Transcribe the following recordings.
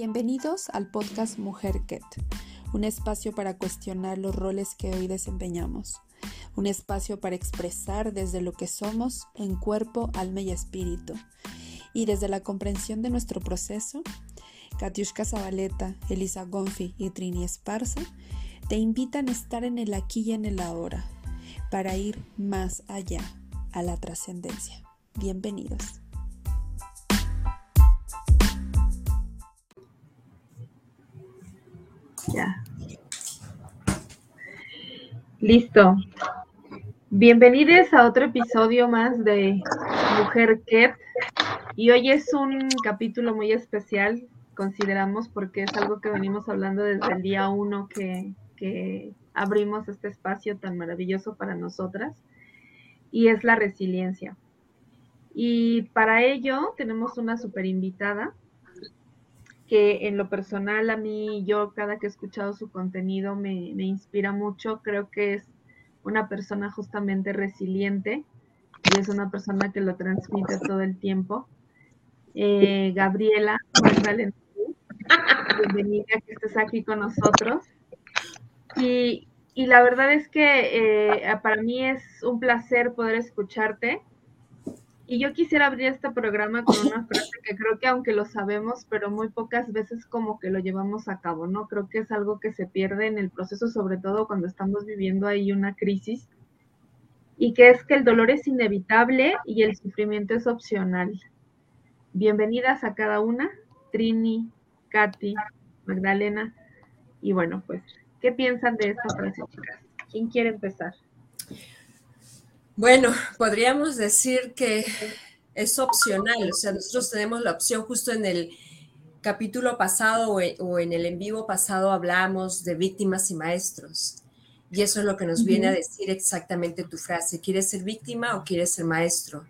Bienvenidos al podcast Mujer Ket, un espacio para cuestionar los roles que hoy desempeñamos, un espacio para expresar desde lo que somos en cuerpo, alma y espíritu. Y desde la comprensión de nuestro proceso, Katiushka Zabaleta, Elisa Gonfi y Trini Esparza te invitan a estar en el aquí y en el ahora para ir más allá a la trascendencia. Bienvenidos. Listo. Bienvenidos a otro episodio más de Mujer Ket. Y hoy es un capítulo muy especial, consideramos, porque es algo que venimos hablando desde el día uno que, que abrimos este espacio tan maravilloso para nosotras. Y es la resiliencia. Y para ello tenemos una super invitada que en lo personal a mí, yo cada que he escuchado su contenido me, inspira mucho. Creo que es una persona justamente resiliente y es una persona que lo transmite todo el tiempo. Eh, Gabriela, bienvenida que estés aquí con nosotros. Y, la verdad es que eh, para mí es un placer poder escucharte y yo quisiera abrir este programa con una frase que creo que aunque lo sabemos, pero muy pocas veces como que lo llevamos a cabo, ¿no? Creo que es algo que se pierde en el proceso, sobre todo cuando estamos viviendo ahí una crisis, y que es que el dolor es inevitable y el sufrimiento es opcional. Bienvenidas a cada una, Trini, Katy, Magdalena, y bueno, pues, ¿qué piensan de esta frase, chicas? ¿Quién quiere empezar? Bueno, podríamos decir que es opcional, o sea, nosotros tenemos la opción justo en el capítulo pasado o en el en vivo pasado hablamos de víctimas y maestros. Y eso es lo que nos viene a decir exactamente tu frase. ¿Quieres ser víctima o quieres ser maestro?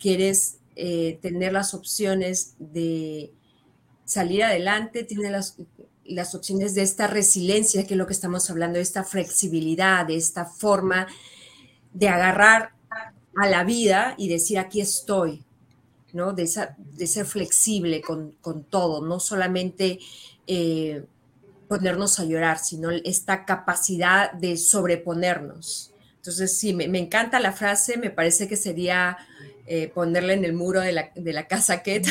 ¿Quieres eh, tener las opciones de salir adelante? ¿Tienes las, las opciones de esta resiliencia, que es lo que estamos hablando, de esta flexibilidad, de esta forma de agarrar a la vida y decir aquí estoy, ¿no? De, de ser flexible con, todo, no solamente eh, ponernos a llorar, sino esta capacidad de sobreponernos. Entonces, sí, me, encanta la frase, me parece que sería eh, ponerla en el muro de la, de la casa Ket,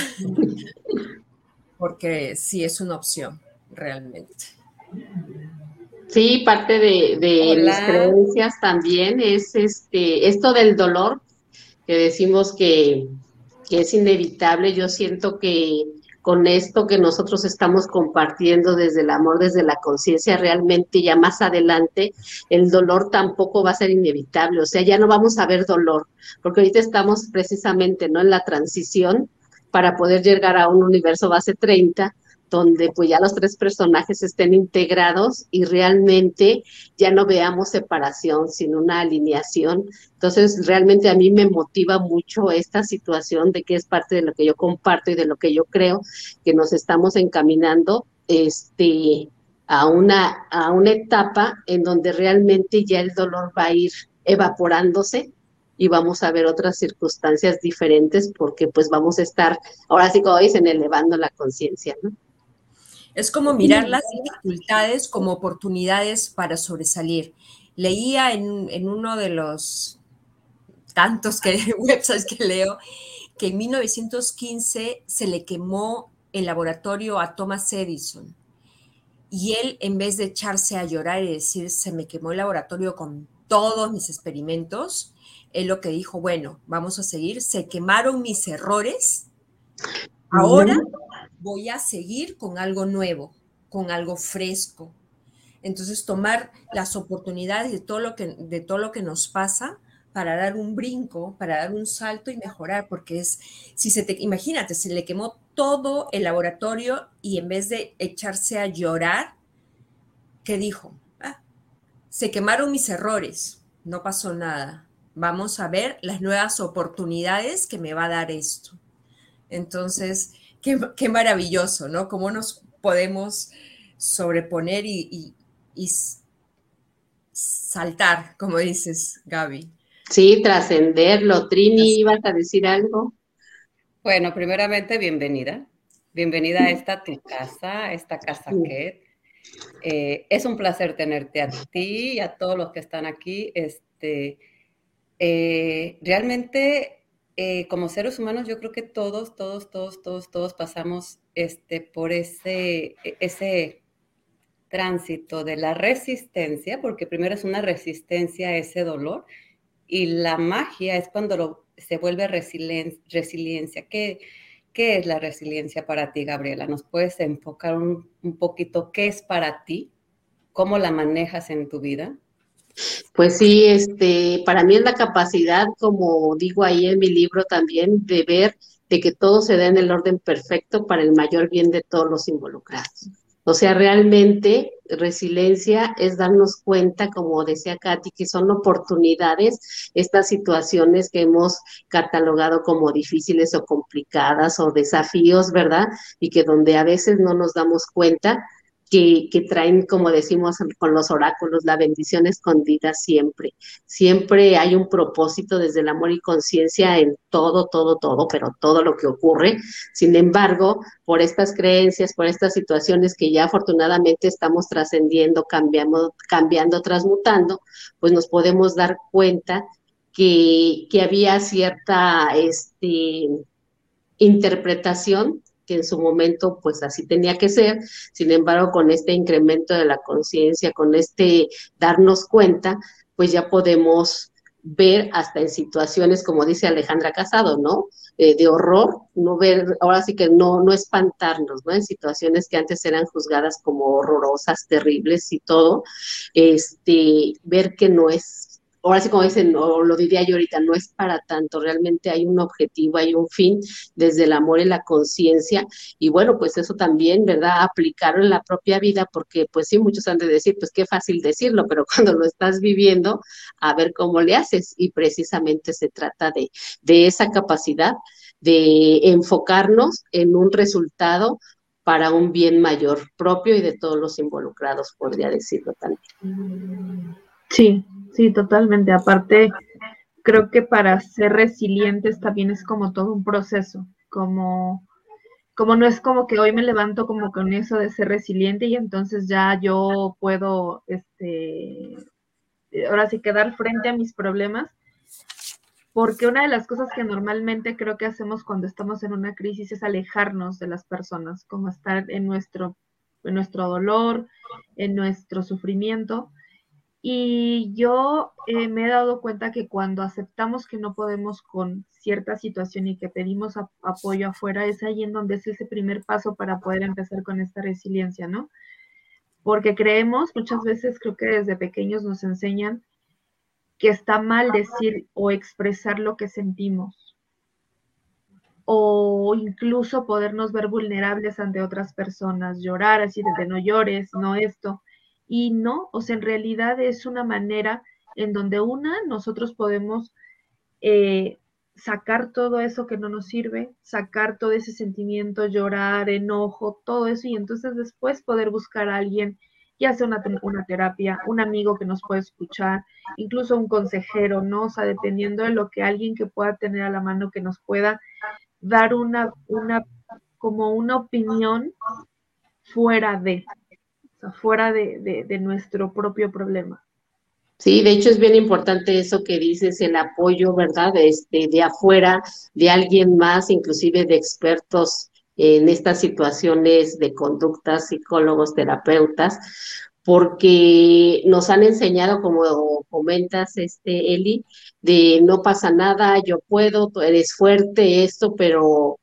porque sí es una opción, realmente. Sí, parte de, mis creencias también es este esto del dolor, que decimos que, es inevitable. Yo siento que con esto que nosotros estamos compartiendo desde el amor, desde la conciencia, realmente ya más adelante el dolor tampoco va a ser inevitable, o sea, ya no vamos a ver dolor, porque ahorita estamos precisamente no en la transición para poder llegar a un universo base 30 donde pues ya los tres personajes estén integrados y realmente ya no veamos separación, sino una alineación. Entonces, realmente a mí me motiva mucho esta situación de que es parte de lo que yo comparto y de lo que yo creo, que nos estamos encaminando este, a, una, a una etapa en donde realmente ya el dolor va a ir evaporándose y vamos a ver otras circunstancias diferentes porque pues vamos a estar, ahora sí como dicen, elevando la conciencia, ¿no? Es como mirar las dificultades como oportunidades para sobresalir. Leía en, uno de los tantos que, websites que leo que en 1915 se le quemó el laboratorio a Thomas Edison. Y él, en vez de echarse a llorar y decir, se me quemó el laboratorio con todos mis experimentos, él lo que dijo, bueno, vamos a seguir, se quemaron mis errores, ahora voy a seguir con algo nuevo, con algo fresco. Entonces, tomar las oportunidades de todo lo que, de todo lo que nos pasa para dar un brinco, para dar un salto y mejorar, porque es, si se te, imagínate, se le quemó todo el laboratorio y en vez de echarse a llorar, ¿qué dijo? Ah, se quemaron mis errores, no pasó nada. Vamos a ver las nuevas oportunidades que me va a dar esto. Entonces, qué, maravilloso, ¿no? Cómo nos podemos sobreponer y, saltar, como dices, Gaby. Sí, trascenderlo. Trini, ¿ibas a decir algo? Bueno, primeramente, bienvenida. Bienvenida a esta tu casa, a esta casa que eh, es un placer tenerte a ti y a todos los que están aquí. Este, eh, realmente, eh, como seres humanos, yo creo que todos, todos, todos, todos, todos pasamos este, por ese, e, ese tránsito de la resistencia, porque primero es una resistencia a ese dolor y la magia es cuando se vuelve resiliencia. ¿Qué, ¿Qué es la resiliencia para ti, Gabriela? ¿Nos puedes enfocar un, un poquito qué es para ti? ¿Cómo la manejas en tu vida? Pues sí, este, para mí es la capacidad, como digo ahí en mi libro también, de ver de que todo se da en el orden perfecto para el mayor bien de todos los involucrados. O sea, realmente resiliencia es darnos cuenta, como decía Katy, que son oportunidades, estas situaciones que hemos catalogado como difíciles o complicadas o desafíos, ¿verdad? Y que donde a veces no nos damos cuenta, que, traen, como decimos con los oráculos, la bendición escondida siempre. Siempre hay un propósito desde el amor y conciencia en todo, todo, todo, pero todo lo que ocurre. Sin embargo, por estas creencias, por estas situaciones que ya afortunadamente estamos trascendiendo, cambiando, transmutando, pues nos podemos dar cuenta que, que había cierta este, interpretación en su momento pues así tenía que ser, sin embargo con este incremento de la conciencia, con este darnos cuenta, pues ya podemos ver hasta en situaciones como dice Alejandra Casado, ¿no? Eh, de horror, no ver, ahora sí que no, no espantarnos, ¿no? En situaciones que antes eran juzgadas como horrorosas, terribles y todo, este, ver que no es ahora sí como dicen, o lo diría yo ahorita, no es para tanto, realmente hay un objetivo, hay un fin desde el amor y la conciencia, y bueno, pues eso también, ¿verdad? Aplicarlo en la propia vida, porque pues sí, muchos han de decir, pues qué fácil decirlo, pero cuando lo estás viviendo, a ver cómo le haces, y precisamente se trata de, de esa capacidad de enfocarnos en un resultado para un bien mayor propio y de todos los involucrados, podría decirlo también. Sí, Sí, totalmente. Aparte, creo que para ser resilientes también es como todo un proceso, como, como no es como que hoy me levanto como con eso de ser resiliente y entonces ya yo puedo, este, ahora sí que dar frente a mis problemas, porque una de las cosas que normalmente creo que hacemos cuando estamos en una crisis es alejarnos de las personas, como estar en nuestro, en nuestro dolor, en nuestro sufrimiento y yo eh, me he dado cuenta que cuando aceptamos que no podemos con cierta situación y que pedimos apoyo afuera, es ahí en donde es ese primer paso para poder empezar con esta resiliencia, ¿no? Porque creemos, muchas veces creo que desde pequeños nos enseñan que está mal decir o expresar lo que sentimos o incluso podernos ver vulnerables ante otras personas, llorar así desde no llores, no esto y no, o sea, en realidad es una manera en donde una, nosotros podemos eh, sacar todo eso que no nos sirve, sacar todo ese sentimiento, llorar, enojo, todo eso, y entonces después poder buscar a alguien, ya sea una, una terapia, un amigo que nos pueda escuchar, incluso un consejero, ¿no? O sea, dependiendo de lo que alguien que pueda tener a la mano que nos pueda dar una, una, como una opinión fuera de, fuera de, nuestro propio problema. Sí, de hecho es bien importante eso que dices, el apoyo, ¿verdad? Este, de afuera, de alguien más, inclusive de expertos en estas situaciones de conductas, psicólogos, terapeutas, porque nos han enseñado, como comentas, este, Eli, de no pasa nada, yo puedo, tú eres fuerte, esto, pero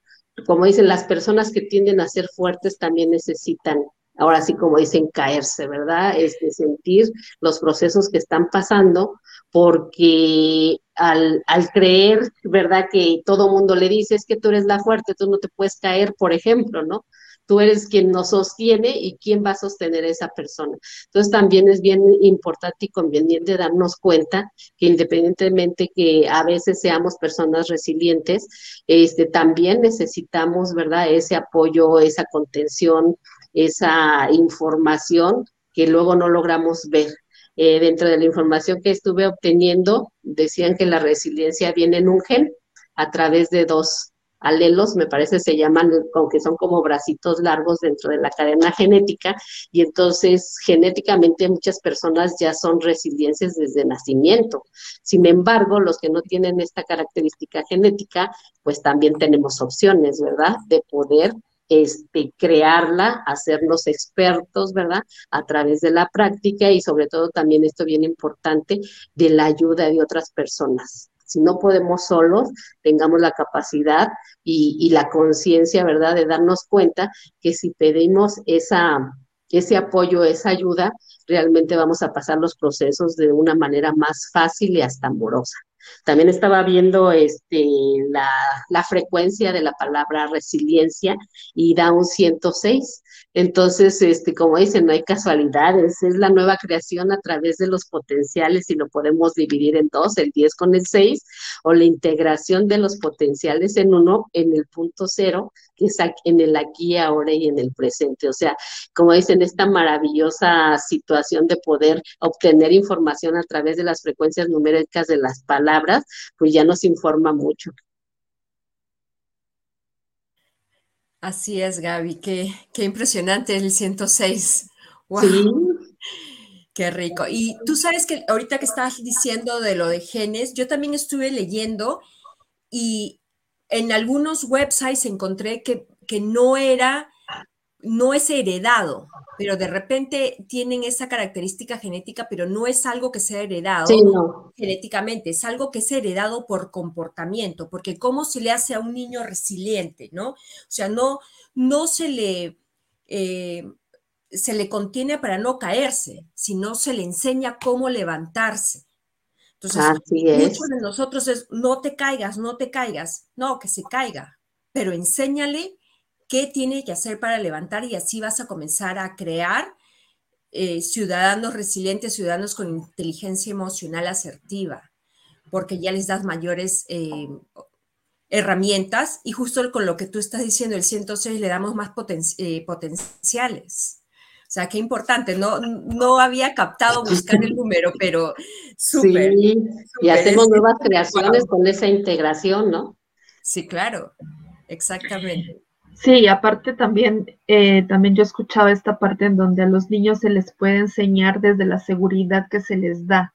como dicen, las personas que tienden a ser fuertes también necesitan ahora sí como dicen, caerse, ¿verdad? Es de sentir los procesos que están pasando, porque al, al creer, ¿verdad? Que todo mundo le dice, es que tú eres la fuerte, tú no te puedes caer, por ejemplo, ¿no? Tú eres quien nos sostiene y quién va a sostener a esa persona. Entonces también es bien importante y conveniente darnos cuenta que independientemente que a veces seamos personas resilientes, este, también necesitamos, ¿verdad? Ese apoyo, esa contención, esa información que luego no logramos ver. Eh, dentro de la información que estuve obteniendo, decían que la resiliencia viene en un gen a través de dos, alelos, me parece se llaman, aunque son como bracitos largos dentro de la cadena genética, y entonces genéticamente muchas personas ya son resilientes desde nacimiento. Sin embargo, los que no tienen esta característica genética, pues también tenemos opciones, ¿verdad? De poder este, crearla, hacernos expertos, ¿verdad? A través de la práctica y sobre todo también esto bien importante, de la ayuda de otras personas. Si no podemos solos, tengamos la capacidad y, y la conciencia, ¿verdad? De darnos cuenta que si pedimos esa, ese apoyo, esa ayuda, realmente vamos a pasar los procesos de una manera más fácil y hasta amorosa. También estaba viendo este, la, la, frecuencia de la palabra resiliencia y da un 106. Entonces, este, como dicen, no hay casualidades, es la nueva creación a través de los potenciales y lo podemos dividir en dos, el 10 con el 6, o la integración de los potenciales en uno en el punto cero, que es en el aquí, ahora y en el presente. O sea, como dicen, esta maravillosa situación de poder obtener información a través de las frecuencias numéricas de las palabras, pues ya nos informa mucho. Así es, Gaby, qué, qué impresionante el 106. Wow. Sí. Qué rico. Y tú sabes que ahorita que estabas diciendo de lo de genes, yo también estuve leyendo y en algunos websites encontré que, que no era, no es heredado, pero de repente tienen esa característica genética, pero no es algo que sea heredado sí, no. genéticamente, es algo que es heredado por comportamiento, porque cómo se le hace a un niño resiliente, ¿no? O sea, no, no se le... Eh, se le contiene para no caerse, sino se le enseña cómo levantarse. Entonces, muchos de nosotros es, no te caigas, no te caigas, no, que se caiga, pero enséñale qué tiene que hacer para levantar y así vas a comenzar a crear eh, ciudadanos resilientes, ciudadanos con inteligencia emocional asertiva, porque ya les das mayores eh, herramientas y justo con lo que tú estás diciendo, el 106 le damos más poten eh, potenciales. O sea, qué importante, no, no había captado buscar el número, pero súper. Sí, y hacemos nuevas creaciones con esa integración, ¿no? Sí, claro, exactamente. Sí, aparte también, eh, también yo escuchaba esta parte en donde a los niños se les puede enseñar desde la seguridad que se les da.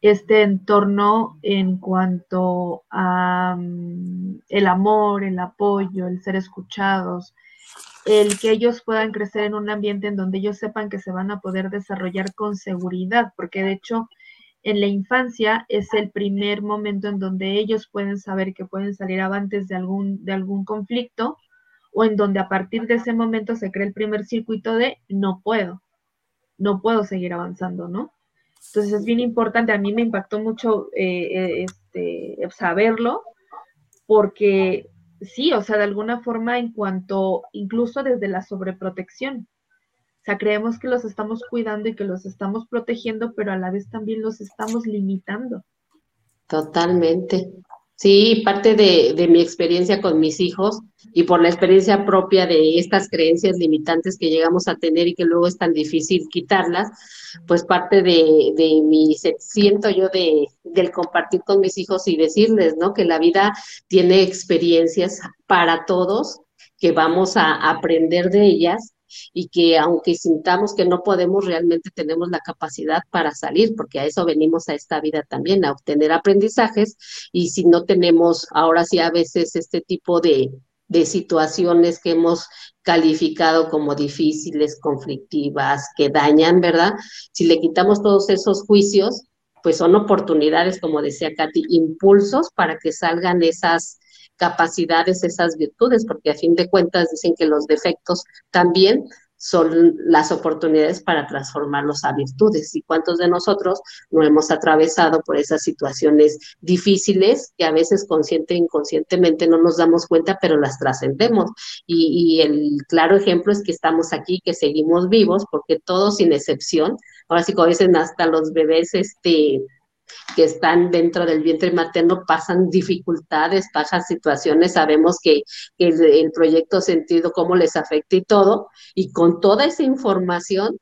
Este entorno en cuanto a um, el amor, el apoyo, el ser escuchados, el que ellos puedan crecer en un ambiente en donde ellos sepan que se van a poder desarrollar con seguridad, porque de hecho en la infancia es el primer momento en donde ellos pueden saber que pueden salir avantes de algún, de algún conflicto o en donde a partir de ese momento se crea el primer circuito de no puedo, no puedo seguir avanzando, ¿no? Entonces es bien importante, a mí me impactó mucho eh, este, saberlo, porque sí, o sea, de alguna forma en cuanto, incluso desde la sobreprotección. O sea, creemos que los estamos cuidando y que los estamos protegiendo, pero a la vez también los estamos limitando. Totalmente. Sí, parte de, de, mi experiencia con mis hijos y por la experiencia propia de estas creencias limitantes que llegamos a tener y que luego es tan difícil quitarlas, pues parte de, de mi, siento yo de, del compartir con mis hijos y decirles, ¿no? Que la vida tiene experiencias para todos, que vamos a aprender de ellas y que aunque sintamos que no podemos, realmente tenemos la capacidad para salir, porque a eso venimos a esta vida también, a obtener aprendizajes, y si no tenemos ahora sí a veces este tipo de, de situaciones que hemos calificado como difíciles, conflictivas, que dañan, ¿verdad? Si le quitamos todos esos juicios, pues son oportunidades, como decía Katy, impulsos para que salgan esas capacidades, esas virtudes, porque a fin de cuentas dicen que los defectos también son las oportunidades para transformarlos a virtudes. ¿Y cuántos de nosotros no hemos atravesado por esas situaciones difíciles que a veces consciente e inconscientemente no nos damos cuenta, pero las trascendemos? Y, el claro ejemplo es que estamos aquí, que seguimos vivos, porque todos sin excepción, ahora sí como dicen hasta los bebés, este, que están dentro del vientre materno pasan dificultades, pasan situaciones, sabemos que, que el, el, proyecto sentido, cómo les afecta y todo, y con toda esa información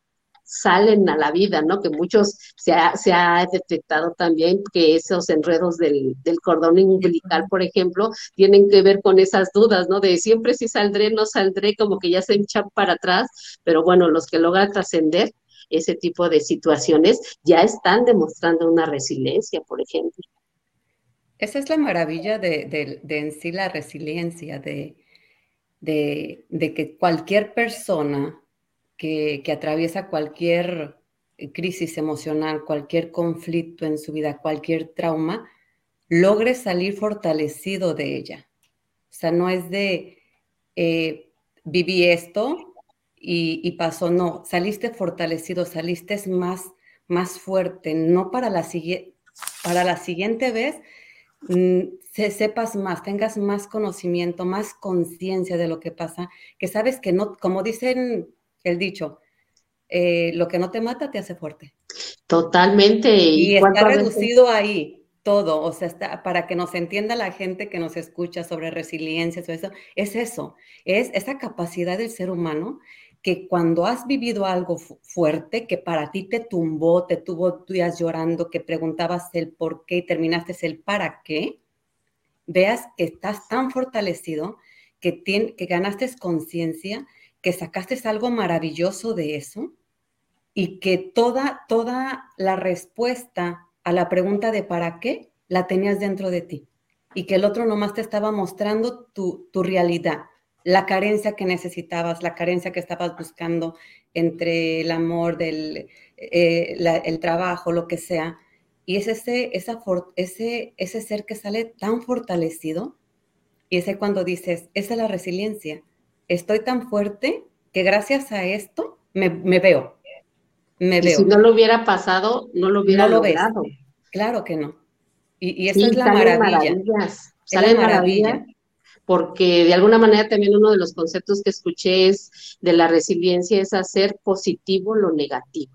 salen a la vida, ¿no? Que muchos se ha, se ha detectado también que esos enredos del, del cordón umbilical, por ejemplo, tienen que ver con esas dudas, ¿no? De siempre si saldré, no saldré, como que ya se hinchan para atrás, pero bueno, los que logran trascender ese tipo de situaciones ya están demostrando una resiliencia, por ejemplo. Esa es la maravilla de, en sí la resiliencia, de, de, que cualquier persona que, atraviesa cualquier crisis emocional, cualquier conflicto en su vida, cualquier trauma, logre salir fortalecido de ella. O sea, no es de eh, viví esto y, pasó, no, saliste fortalecido, saliste más, más fuerte, no para la, para la siguiente vez Mm, se, sepas más, tengas más conocimiento, más conciencia de lo que pasa, que sabes que no, como dicen el dicho, eh, lo que no te mata te hace fuerte. Totalmente. Y, está reducido ahí todo, o sea, está, para que nos entienda la gente que nos escucha sobre resiliencia, eso, es eso, es esa capacidad del ser humano que cuando has vivido algo fuerte, que para ti te tumbó, te tuvo días llorando, que preguntabas el por qué y terminaste el para qué, veas que estás tan fortalecido, que, que ganaste conciencia, que sacaste algo maravilloso de eso y que toda, toda la respuesta a la pregunta de para qué la tenías dentro de ti y que el otro nomás te estaba mostrando tu, tu realidad la carencia que necesitabas, la carencia que estabas buscando entre el amor, del, eh, el trabajo, lo que sea. Y es ese, esa ese, ese ser que sale tan fortalecido y ese cuando dices, esa es la resiliencia. Estoy tan fuerte que gracias a esto me, veo. Me veo. si no lo hubiera pasado, no lo hubiera no logrado. Claro que no. Y, eso es la maravilla. Maravillas. Salen maravillas porque de alguna manera también uno de los conceptos que escuché es de la resiliencia es hacer positivo lo negativo.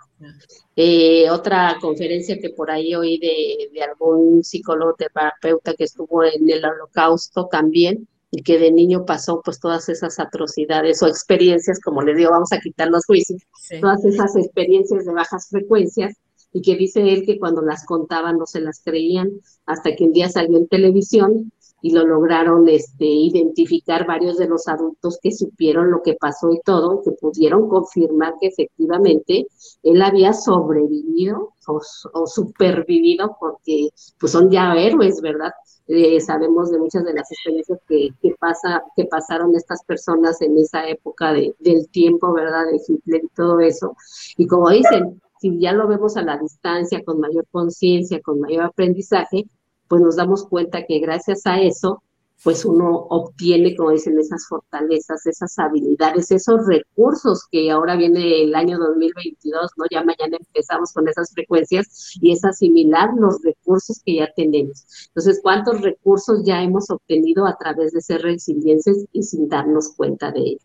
Eh, otra conferencia que por ahí oí de, de algún psicólogo terapeuta que estuvo en el holocausto también y que de niño pasó pues todas esas atrocidades o experiencias, como le digo, vamos a quitar los juicios, todas esas experiencias de bajas frecuencias y que dice él que cuando las contaban no se las creían hasta que un día salió en televisión y lo lograron este, identificar varios de los adultos que supieron lo que pasó y todo, que pudieron confirmar que efectivamente él había sobrevivido o, supervivido porque pues son ya héroes, ¿verdad? Eh, sabemos de muchas de las experiencias que, que, pasa, que pasaron estas personas en esa época de, del tiempo, ¿verdad? De Hitler y todo eso. Y como dicen, si ya lo vemos a la distancia, con mayor conciencia, con mayor aprendizaje, pues nos damos cuenta que gracias a eso, pues uno obtiene, como dicen, esas fortalezas, esas habilidades, esos recursos que ahora viene el año 2022, ¿no? Ya mañana empezamos con esas frecuencias y es asimilar los recursos que ya tenemos. Entonces, ¿cuántos recursos ya hemos obtenido a través de ser resilientes y sin darnos cuenta de ello?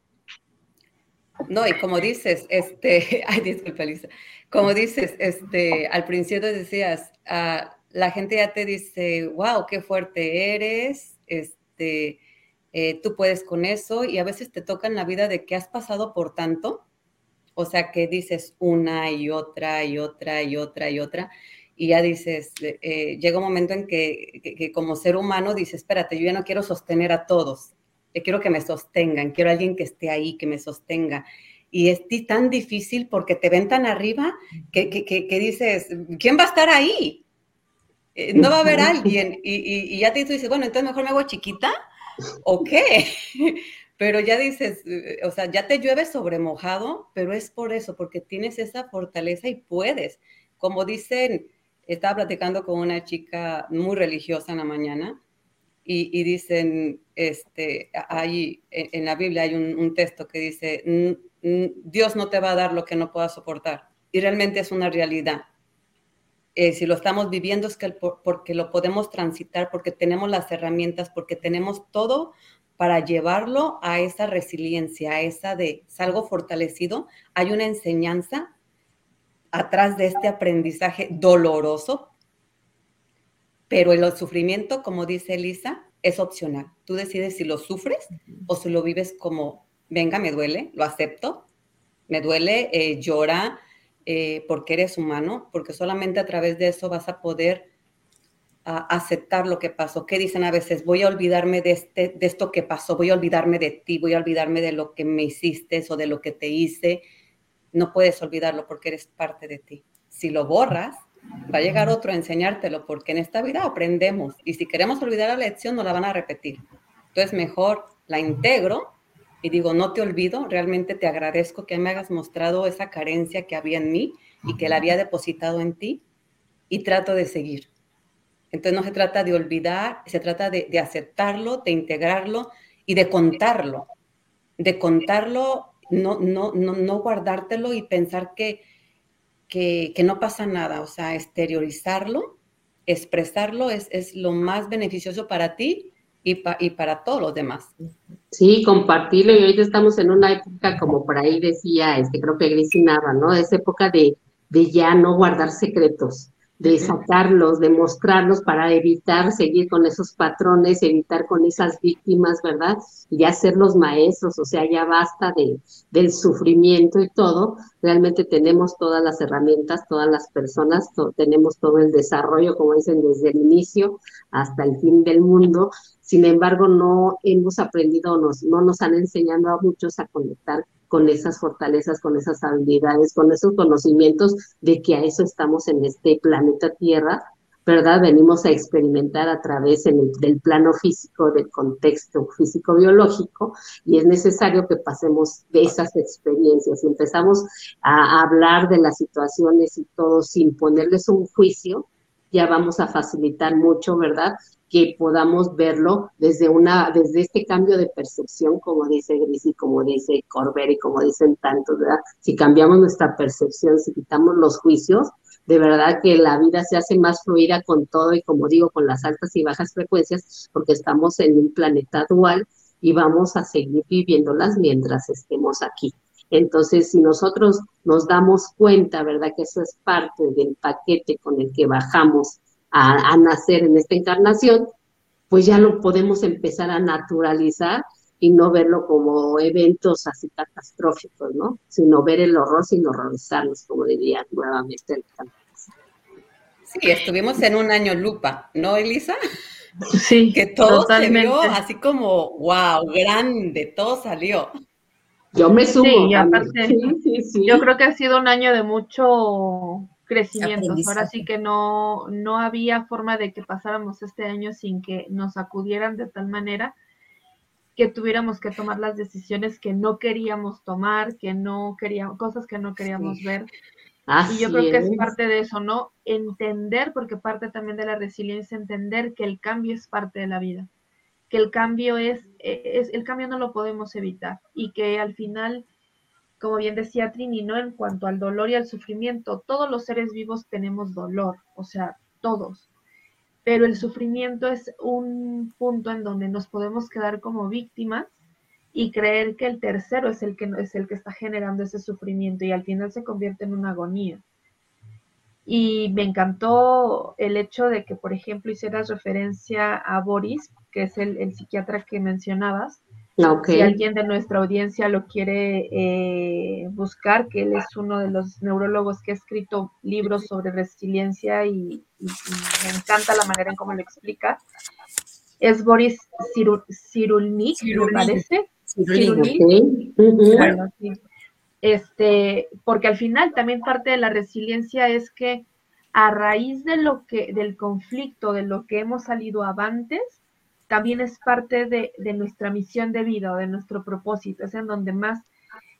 No, y como dices, este, ay, disculpa, Lisa, como dices, este, al principio decías, uh, la gente ya te dice, wow, qué fuerte eres, este, eh, tú puedes con eso, y a veces te toca en la vida de que has pasado por tanto, o sea, que dices una y otra y otra y otra y otra, y ya dices, eh, llega un momento en que, como ser humano dices, espérate, yo ya no quiero sostener a todos, yo quiero que me sostengan, quiero alguien que esté ahí, que me sostenga. Y es tan difícil porque te ven tan arriba que, que dices, ¿quién va a estar ahí? Eh, no va a haber alguien y, ya te dices, bueno, entonces mejor me hago chiquita o qué. Pero ya dices, eh, o sea, ya te llueve sobre mojado, pero es por eso, porque tienes esa fortaleza y puedes. Como dicen, estaba platicando con una chica muy religiosa en la mañana y, dicen, este, hay, en la Biblia hay un, un texto que dice, Dios no te va a dar lo que no puedas soportar. Y realmente es una realidad eh, si lo estamos viviendo es que porque lo podemos transitar, porque tenemos las herramientas, porque tenemos todo para llevarlo a esa resiliencia, a esa de salgo fortalecido. Hay una enseñanza atrás de este aprendizaje doloroso, pero el sufrimiento, como dice Elisa, es opcional. Tú decides si lo sufres o si lo vives como, venga, me duele, lo acepto, me duele, eh, llora, eh, porque eres humano, porque solamente a través de eso vas a poder aceptar lo que pasó. ¿Qué dicen a veces? Voy a olvidarme de, este, de esto que pasó, voy a olvidarme de ti, voy a olvidarme de lo que me hiciste o de lo que te hice. No puedes olvidarlo porque eres parte de ti. Si lo borras, va a llegar otro a enseñártelo, porque en esta vida aprendemos y si queremos olvidar la lección, no la van a repetir. Entonces, mejor la integro y digo, no te olvido, realmente te agradezco que me hayas mostrado esa carencia que había en mí y que la había depositado en ti y trato de seguir. Entonces no se trata de olvidar, se trata de, aceptarlo, de integrarlo y de contarlo. De contarlo, no, no, no, no guardártelo y pensar que, que, no pasa nada. O sea, exteriorizarlo, expresarlo es, es lo más beneficioso para ti y, y para todos los demás. Sí, compartirlo. Y ahorita estamos en una época, como por ahí decía, este, creo que Gris ¿no? Es época de, de ya no guardar secretos, de sacarlos, de mostrarlos para evitar seguir con esos patrones, evitar con esas víctimas, ¿verdad? Y ya ser los maestros, o sea, ya basta de, del sufrimiento y todo. Realmente tenemos todas las herramientas, todas las personas, tenemos todo el desarrollo, como dicen, desde el inicio hasta el fin del mundo. Sin embargo, no hemos aprendido, nos, no nos han enseñado a muchos a conectar con esas fortalezas, con esas habilidades, con esos conocimientos de que a eso estamos en este planeta Tierra, ¿verdad? Venimos a experimentar a través del plano físico, del contexto físico-biológico, y es necesario que pasemos de esas experiencias. Y empezamos a hablar de las situaciones y todo sin ponerles un juicio, ya vamos a facilitar mucho, ¿verdad? que podamos verlo desde una, desde este cambio de percepción, como dice Gris y como dice Corber y como dicen tantos, ¿verdad? Si cambiamos nuestra percepción, si quitamos los juicios, de verdad que la vida se hace más fluida con todo y como digo, con las altas y bajas frecuencias, porque estamos en un planeta dual y vamos a seguir viviéndolas mientras estemos aquí. Entonces, si nosotros nos damos cuenta, ¿verdad? Que eso es parte del paquete con el que bajamos a, nacer en esta encarnación, pues ya lo podemos empezar a naturalizar y no verlo como eventos así catastróficos, ¿no? Sino ver el horror sin horrorizarnos, como diría nuevamente el Sí, estuvimos en un año lupa, ¿no, Elisa? Sí. Que todo se vio así como, wow, grande, todo salió. Yo me sumo. Sí, aparte, sí, sí, yo creo que ha sido un año de mucho crecimiento. Ahora sí que no, no había forma de que pasáramos este año sin que nos acudieran de tal manera que tuviéramos que tomar las decisiones que no queríamos tomar, que no queríamos, cosas que no queríamos ver. y yo creo que es parte de eso, ¿no? Entender, porque parte también de la resiliencia, entender que el cambio es parte de la vida, que el cambio es, es el cambio no lo podemos evitar y que al final como bien decía Trini, ¿no? En cuanto al dolor y al sufrimiento, todos los seres vivos tenemos dolor, o sea, todos. Pero el sufrimiento es un punto en donde nos podemos quedar como víctimas y creer que el tercero es el que es el que está generando ese sufrimiento y al final se convierte en una agonía. Y me encantó el hecho de que, por ejemplo, hicieras referencia a Boris, que es el, el psiquiatra que mencionabas, si alguien de nuestra audiencia lo quiere eh, buscar, que él es uno de los neurólogos que ha escrito libros sobre resiliencia y, me encanta la manera en cómo lo explica. Es Boris Cyrulnik, me parece. Este, porque al final también parte de la resiliencia es que a raíz de lo que, del conflicto, de lo que hemos salido avantes, también es parte de, nuestra misión de vida o de nuestro propósito, es en donde más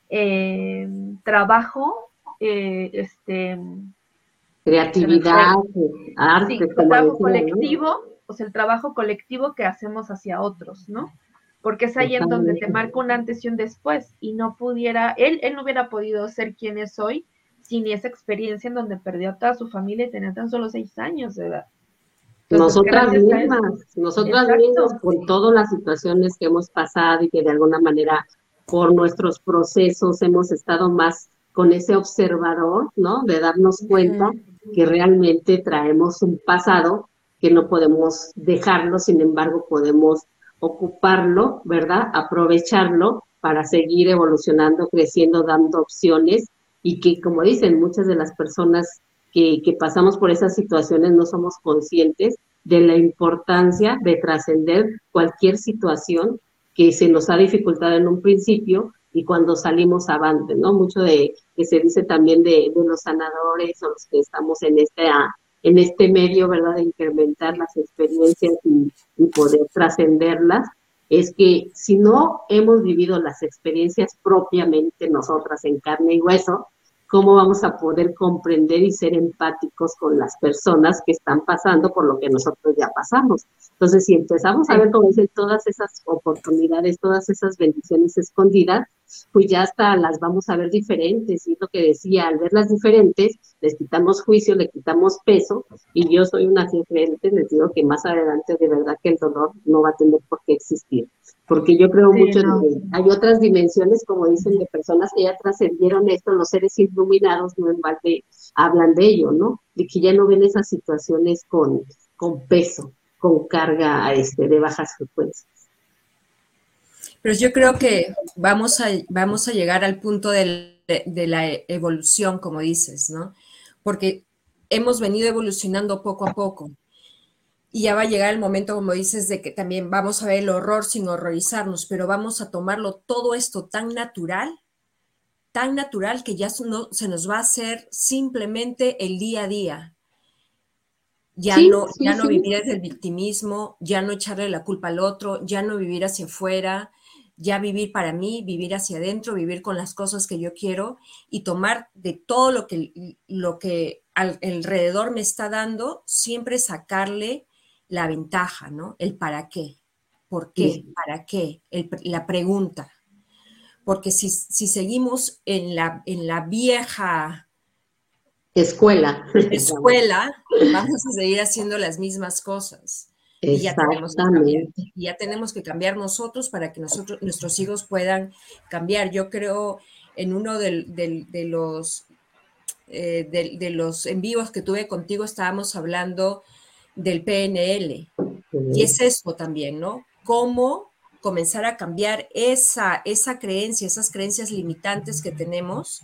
eh, trabajo, eh, este, creatividad, arte, sí, trabajo colectivo, o sea, el trabajo colectivo que hacemos hacia otros, ¿no? Porque es ahí en donde te marca un antes y un después y no pudiera, él, él no hubiera podido ser quien es hoy sin esa experiencia en donde perdió a toda su familia y tenía tan solo seis años de edad. Nosotras mismas, nosotras mismas, con todas las situaciones que hemos pasado y que de alguna manera por nuestros procesos hemos estado más con ese observador, ¿no? De darnos cuenta que realmente traemos un pasado que no podemos dejarlo, sin embargo podemos ocuparlo, ¿verdad? Aprovecharlo para seguir evolucionando, creciendo, dando opciones y que, como dicen, muchas de las personas que, pasamos por esas situaciones no somos conscientes de la importancia de trascender cualquier situación que se nos ha dificultado en un principio y cuando salimos avante, ¿no? Mucho de que se dice también de, de los sanadores o los que estamos en este, en este medio, ¿verdad? De incrementar las experiencias y, poder trascenderlas, es que si no hemos vivido las experiencias propiamente nosotras en carne y hueso, cómo vamos a poder comprender y ser empáticos con las personas que están pasando por lo que nosotros ya pasamos. Entonces, si empezamos a ver, como dicen, todas esas oportunidades, todas esas bendiciones escondidas, pues ya hasta las vamos a ver diferentes. Y lo que decía, al verlas diferentes, les quitamos juicio, le quitamos peso, y yo soy una diferente, les digo que más adelante de verdad que el dolor no va a tener por qué existir. Porque yo creo mucho que hay otras dimensiones, como dicen, de personas que ya trascendieron esto, los seres iluminados, no en balde hablan de ello, ¿no? De que ya no ven esas situaciones con, con peso, con carga este, de bajas frecuencias. Pero yo creo que vamos a, vamos a llegar al punto de, la evolución, como dices, ¿no? Porque hemos venido evolucionando poco a poco. Y ya va a llegar el momento, como dices, de que también vamos a ver el horror sin horrorizarnos, pero vamos a tomarlo todo esto tan natural, tan natural que ya no, se nos va a hacer simplemente el día a día. Ya no, ya no vivir desde el victimismo, ya no echarle la culpa al otro, ya no vivir hacia afuera, ya vivir para mí, vivir hacia adentro, vivir con las cosas que yo quiero y tomar de todo lo que, lo que alrededor me está dando, siempre sacarle la ventaja, ¿no? El para qué, por qué, para qué, la pregunta. Porque si, si seguimos en la, en la vieja escuela. escuela, vamos a seguir haciendo las mismas cosas. Y ya, tenemos que cambiar, ya tenemos que cambiar nosotros para que nosotros, nuestros hijos puedan cambiar. Yo creo en uno de, los eh, de, los en vivos que tuve contigo estábamos hablando del PNL. Y es esto también, ¿no? Cómo comenzar a cambiar esa, esa creencia, esas creencias limitantes que tenemos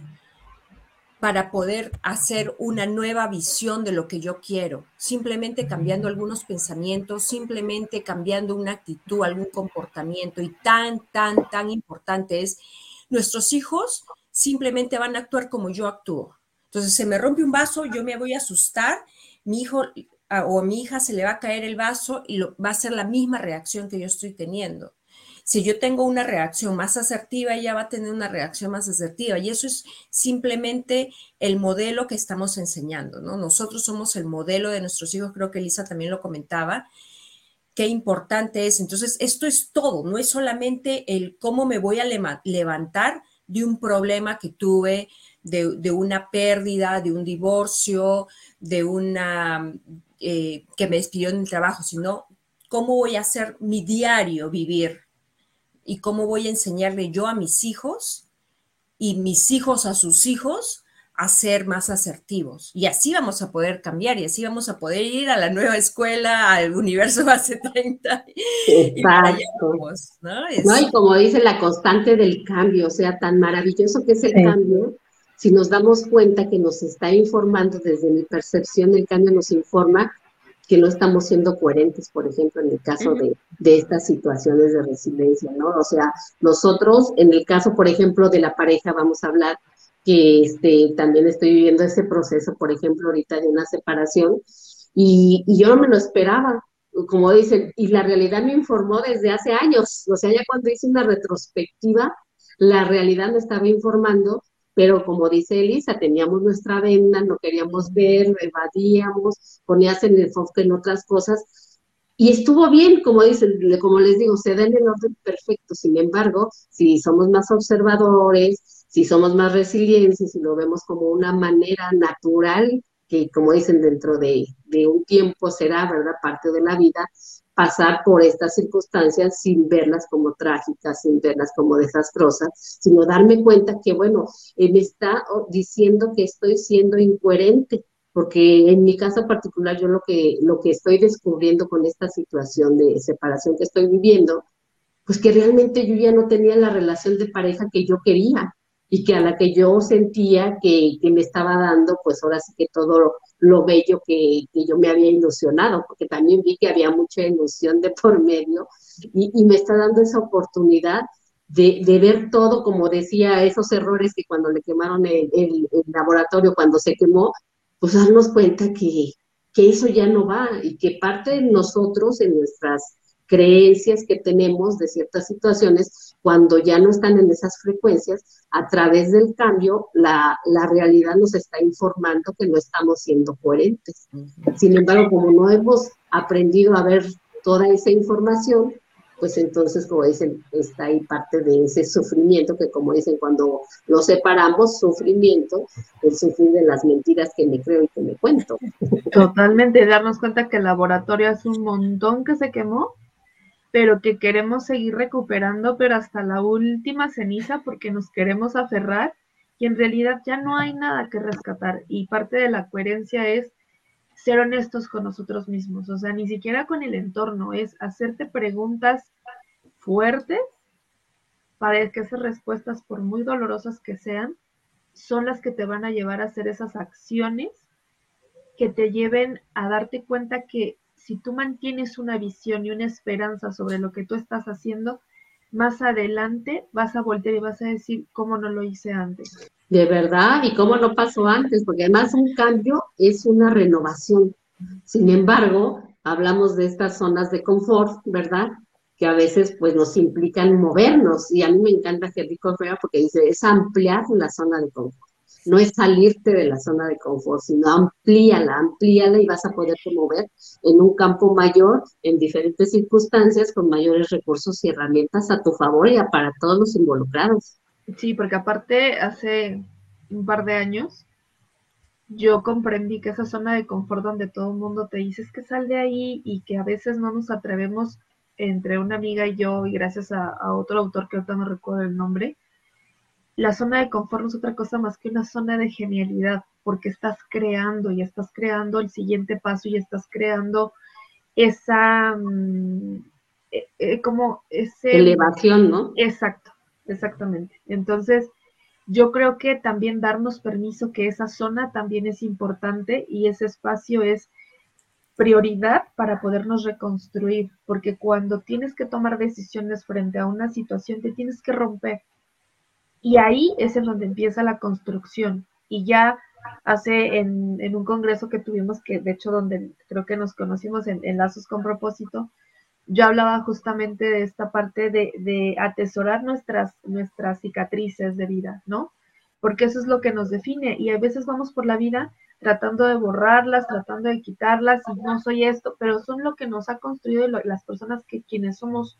para poder hacer una nueva visión de lo que yo quiero, simplemente cambiando algunos pensamientos, simplemente cambiando una actitud, algún comportamiento. Y tan, tan, tan importante es, nuestros hijos simplemente van a actuar como yo actúo. Entonces, se me rompe un vaso, yo me voy a asustar, mi hijo o a mi hija se le va a caer el vaso y lo, va a ser la misma reacción que yo estoy teniendo. Si yo tengo una reacción más asertiva, ella va a tener una reacción más asertiva. Y eso es simplemente el modelo que estamos enseñando, ¿no? Nosotros somos el modelo de nuestros hijos, creo que Elisa también lo comentaba. Qué importante es. Entonces, esto es todo, no es solamente el cómo me voy a levantar de un problema que tuve, de, una pérdida, de un divorcio, de una eh, que me despidió en el trabajo, sino cómo voy a hacer mi diario vivir y cómo voy a enseñarle yo a mis hijos y mis hijos a sus hijos a ser más asertivos. Y así vamos a poder cambiar y así vamos a poder ir a la nueva escuela, al universo base 30. Exacto. Y, ¿no? y como dice la constante del cambio, o sea, tan maravilloso que es el cambio, si nos damos cuenta que nos está informando desde mi percepción, el cambio nos informa que no estamos siendo coherentes, por ejemplo, en el caso de, estas situaciones de resiliencia, ¿no? O sea, nosotros, en el caso, por ejemplo, de la pareja, vamos a hablar que este, también estoy viviendo ese proceso, por ejemplo, ahorita de una separación, y, y yo no me lo esperaba, como dicen, y la realidad me informó desde hace años, o sea, ya cuando hice una retrospectiva, la realidad me estaba informando pero como dice Elisa, teníamos nuestra venda, no queríamos ver, evadíamos, ponías en el foco en otras cosas, y estuvo bien, como dicen, como les digo, se da en el orden perfecto. Sin embargo, si somos más observadores, si somos más resilientes, si lo vemos como una manera natural, que como dicen, dentro de, de un tiempo será, ¿verdad?, parte de la vida, pasar por estas circunstancias sin verlas como trágicas, sin verlas como desastrosas, sino darme cuenta que, bueno, me está diciendo que estoy siendo incoherente, porque en mi caso particular yo lo que, lo que estoy descubriendo con esta situación de separación que estoy viviendo, pues que realmente yo ya no tenía la relación de pareja que yo quería, y que a la que yo sentía que, me estaba dando, pues ahora sí que todo lo, bello que, yo me había ilusionado, porque también vi que había mucha ilusión de por medio y, me está dando esa oportunidad de, ver todo, como decía, esos errores que cuando le quemaron el, laboratorio, cuando se quemó, pues darnos cuenta que, que eso ya no va y que parte de nosotros en nuestras creencias que tenemos de ciertas situaciones, cuando ya no están en esas frecuencias, a través del cambio, la, la realidad nos está informando que no estamos siendo coherentes. Sin embargo, como no hemos aprendido a ver toda esa información, pues entonces, como dicen, está ahí parte de ese sufrimiento que, como dicen, cuando lo separamos, sufrimiento, el sufrir de las mentiras que me creo y que me cuento. Totalmente, darnos cuenta que el laboratorio hace un montón que se quemó pero que queremos seguir recuperando, pero hasta la última ceniza porque nos queremos aferrar y en realidad ya no hay nada que rescatar. Y parte de la coherencia es ser honestos con nosotros mismos, o sea, ni siquiera con el entorno, es hacerte preguntas fuertes para que esas respuestas, por muy dolorosas que sean, son las que te van a llevar a hacer esas acciones que te lleven a darte cuenta que si tú mantienes una visión y una esperanza sobre lo que tú estás haciendo, más adelante vas a voltear y vas a decir, ¿cómo no lo hice antes? De verdad, y cómo no pasó antes, porque además un cambio es una renovación. Sin embargo, hablamos de estas zonas de confort, ¿verdad? Que a veces pues nos implican movernos. Y a mí me encanta Rico Correa porque dice, es ampliar la zona de confort no es salirte de la zona de confort, sino amplíala, amplíala y vas a poderte mover en un campo mayor, en diferentes circunstancias, con mayores recursos y herramientas a tu favor y para todos los involucrados. Sí, porque aparte hace un par de años yo comprendí que esa zona de confort donde todo el mundo te dice que sal de ahí y que a veces no nos atrevemos entre una amiga y yo y gracias a, a otro autor que ahorita no recuerdo el nombre, la zona de confort no es otra cosa más que una zona de genialidad, porque estás creando y estás creando el siguiente paso y estás creando esa, mm, eh, eh, como ese... Elevación, ¿no? Exacto, exactamente. Entonces, yo creo que también darnos permiso que esa zona también es importante y ese espacio es prioridad para podernos reconstruir, porque cuando tienes que tomar decisiones frente a una situación, te tienes que romper y ahí es en donde empieza la construcción. Y ya hace en, un congreso que tuvimos, que de hecho donde creo que nos conocimos en, Lazos con propósito, yo hablaba justamente de esta parte de, atesorar nuestras, nuestras cicatrices de vida, ¿no? Porque eso es lo que nos define y a veces vamos por la vida tratando de borrarlas, tratando de quitarlas y no soy esto, pero son lo que nos ha construido las personas que quienes somos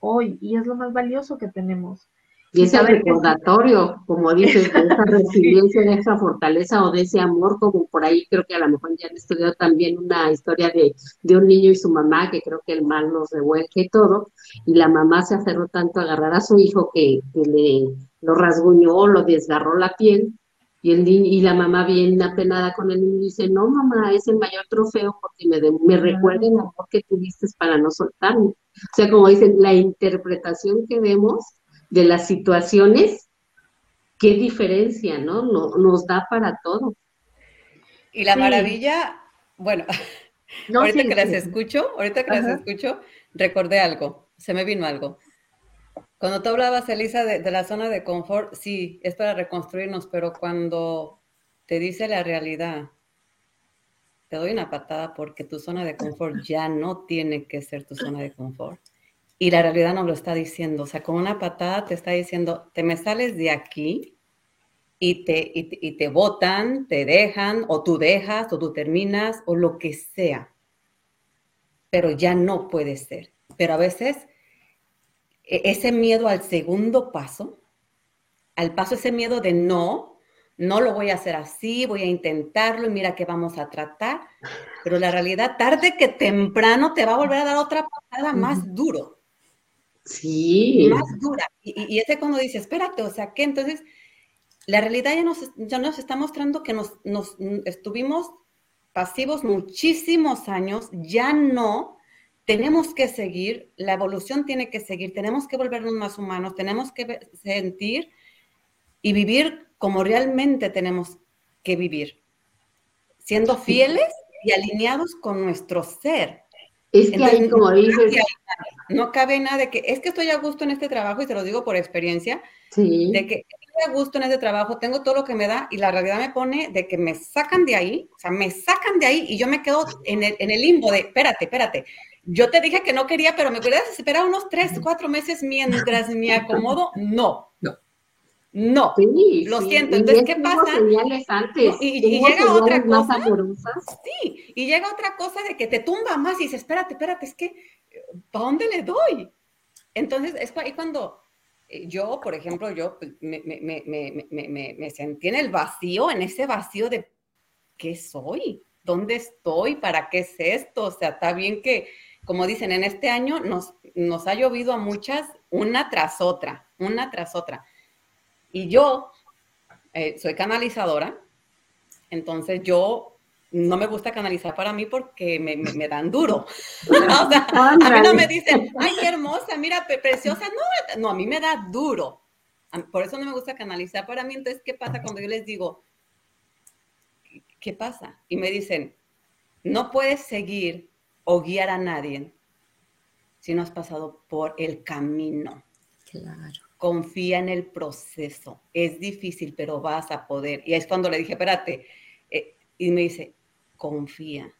hoy y es lo más valioso que tenemos. Y ese recordatorio, como dices, de esa resiliencia, de esa fortaleza o de ese amor, como por ahí creo que a lo mejor ya han estudiado también una historia de, de un niño y su mamá, que creo que el mal nos revuelque y todo, y la mamá se aferró tanto a agarrar a su hijo que, le lo rasguñó, lo desgarró la piel, y, el y la mamá bien apenada con el niño dice, no mamá, es el mayor trofeo porque me, me recuerda el amor que tuviste para no soltarme. O sea, como dicen, la interpretación que vemos de las situaciones, qué diferencia, ¿no? no nos da para todo. Y la maravilla, bueno, ahorita que las escucho, ahorita que las escucho, recordé algo, se me vino algo. Cuando tú hablabas, Elisa, de, de, la zona de confort, sí, es para reconstruirnos, pero cuando te dice la realidad, te doy una patada porque tu zona de confort ya no tiene que ser tu zona de confort y la realidad no lo está diciendo. O sea, con una patada te está diciendo, te me sales de aquí y te, y, te botan, te dejan, o tú dejas, o tú terminas, o lo que sea. Pero ya no puede ser. Pero a veces e, ese miedo al segundo paso, al paso ese miedo de no, no lo voy a hacer así, voy a intentarlo y mira que vamos a tratar, pero la realidad tarde que temprano te va a volver a dar otra patada más duro. Sí. Más dura. Y, y, ese cuando dice, espérate, o sea, ¿qué? Entonces, la realidad ya nos, ya nos está mostrando que nos, nos estuvimos pasivos muchísimos años, ya no, tenemos que seguir, la evolución tiene que seguir, tenemos que volvernos más humanos, tenemos que sentir y vivir como realmente tenemos que vivir, siendo fieles y alineados con nuestro ser. Es que ahí, como dices, no cabe nada de que es que estoy a gusto en este trabajo y te lo digo por experiencia, de que estoy a gusto en este trabajo, tengo todo lo que me da y la realidad me pone de que me sacan de ahí, o sea, me sacan de ahí y yo me quedo en el, en el limbo de, espérate, espérate, yo te dije que no quería, pero me querías esperar unos tres, cuatro meses mientras me acomodo, no. No. No, lo siento. Entonces, ¿qué pasa? Antes. Y, llega otra cosa. Sí, y llega otra cosa de que te tumba más y dices, espérate, espérate, es que, ¿para dónde le doy? Entonces, es ahí cuando eh, yo, por ejemplo, yo pues, me, me, me, me, sentí en el vacío, en ese vacío de, ¿qué soy? ¿Dónde estoy? ¿Para qué es esto? O sea, está bien que, como dicen, en este año nos, nos ha llovido a muchas, una tras otra, una tras otra y yo eh, soy canalizadora, entonces yo no me gusta canalizar para mí porque me, me, dan duro. o sea, a mí no me dicen, ay, qué hermosa, mira, preciosa. No, no, a mí me da duro. Por eso no me gusta canalizar para mí. Entonces, ¿qué pasa cuando yo les digo, qué pasa? Y me dicen, no puedes seguir o guiar a nadie si no has pasado por el camino. Claro confía en el proceso. Es difícil, pero vas a poder. Y es cuando le dije, espérate, eh", y me dice, confía.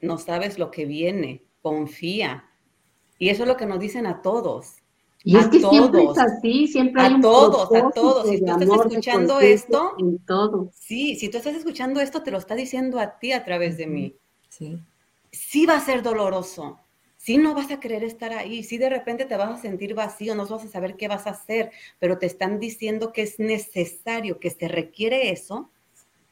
No sabes lo que viene, confía. Y eso es lo que nos dicen a todos. Y es que todos, siempre es así, siempre hay a todos, a todos. Si tú estás escuchando esto, en todo. sí, si tú estás escuchando esto, te lo está diciendo a ti a través de mí. Sí. Sí va a ser doloroso, si no vas a querer estar ahí, si de repente te vas a sentir vacío, no vas a saber qué vas a hacer, pero te están diciendo que es necesario, que se requiere eso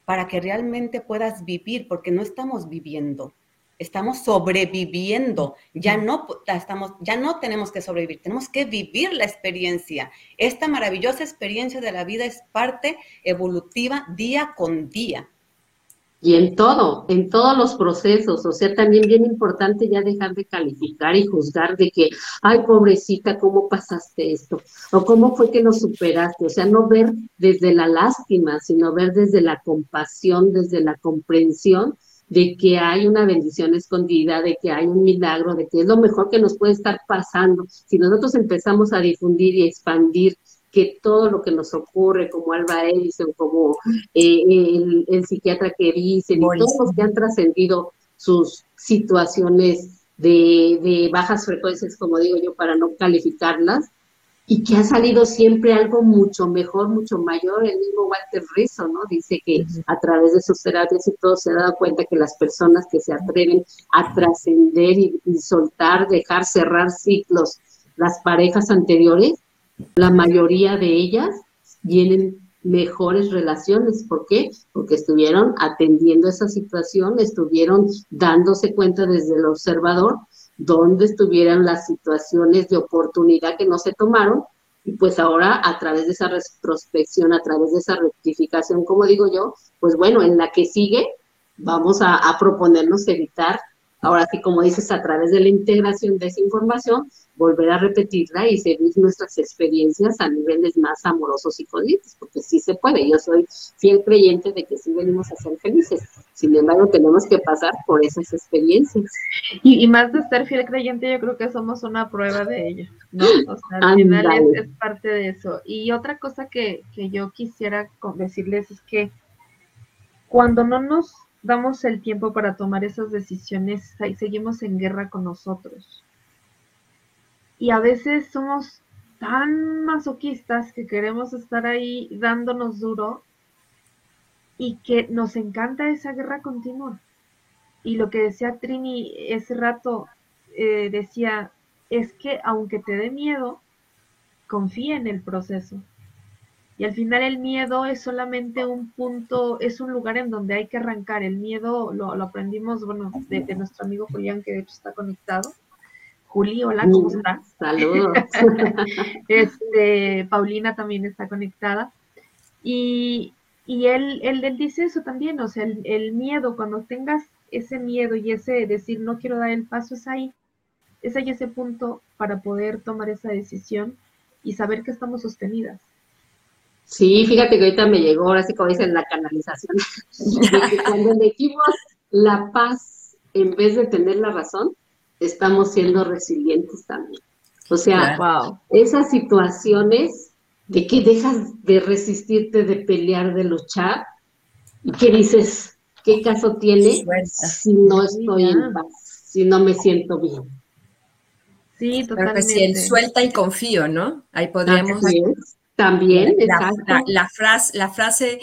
para que realmente puedas vivir, porque no estamos viviendo, estamos sobreviviendo. Ya no estamos, ya no tenemos que sobrevivir, tenemos que vivir la experiencia. Esta maravillosa experiencia de la vida es parte evolutiva día con día y en todo, en todos los procesos. O sea, también bien importante ya dejar de calificar y juzgar de que, ay, pobrecita, ¿cómo pasaste esto? O cómo fue que lo superaste. O sea, no ver desde la lástima, sino ver desde la compasión, desde la comprensión de que hay una bendición escondida, de que hay un milagro, de que es lo mejor que nos puede estar pasando. Si nosotros empezamos a difundir y expandir que todo lo que nos ocurre, como Alba Edison, como eh, el, psiquiatra que dice, y todos los que han trascendido sus situaciones de, bajas frecuencias, como digo yo, para no calificarlas, y que ha salido siempre algo mucho mejor, mucho mayor. El mismo Walter Rizzo, ¿no? Dice que a través de sus terapias y todo se ha dado cuenta que las personas que se atreven a trascender y soltar, dejar cerrar ciclos, las parejas anteriores, la mayoría de ellas tienen mejores relaciones. ¿Por qué? Porque estuvieron atendiendo esa situación, estuvieron dándose cuenta desde el observador dónde estuvieran las situaciones de oportunidad que no se tomaron y pues ahora a través de esa retrospección, a través de esa rectificación, como digo yo, pues bueno, en la que sigue vamos a, a proponernos evitar, ahora sí como dices, a través de la integración de esa información, volver a repetirla y seguir nuestras experiencias a niveles más amorosos y conscientes, porque sí se puede. Yo soy fiel creyente de que sí venimos a ser felices. Sin embargo, tenemos que pasar por esas experiencias. Y, más de ser fiel creyente, yo creo que somos una prueba de ello, ¿no? O sea, al final es, parte de eso. Y otra cosa que, que yo quisiera decirles es que cuando no nos damos el tiempo para tomar esas decisiones, seguimos en guerra con nosotros y a veces somos tan masoquistas que queremos estar ahí dándonos duro y que nos encanta esa guerra continua. Y lo que decía Trini ese rato, eh, decía, es que aunque te dé miedo, confía en el proceso. Y al final el miedo es solamente un punto, es un lugar en donde hay que arrancar. El miedo lo, aprendimos, bueno, de, de, nuestro amigo Julián, que de hecho está conectado. Juli, hola, ¿cómo estás? Saludos. este, Paulina también está conectada. Y, él, él, dice eso también, o sea, el, miedo, cuando tengas ese miedo y ese decir no quiero dar el paso, es ahí, es ahí ese punto para poder tomar esa decisión y saber que estamos sostenidas. Sí, fíjate que ahorita me llegó, ahora sí como dicen, la canalización. cuando elegimos la paz en vez de tener la razón, estamos siendo resilientes también. O sea, esas situaciones de que dejas de resistirte, de pelear, de luchar, y que dices, ¿qué caso tiene si no estoy en paz, si no me siento bien? Sí, totalmente. si el suelta y confío, ¿no? Ahí podríamos... También, la, la, frase, la frase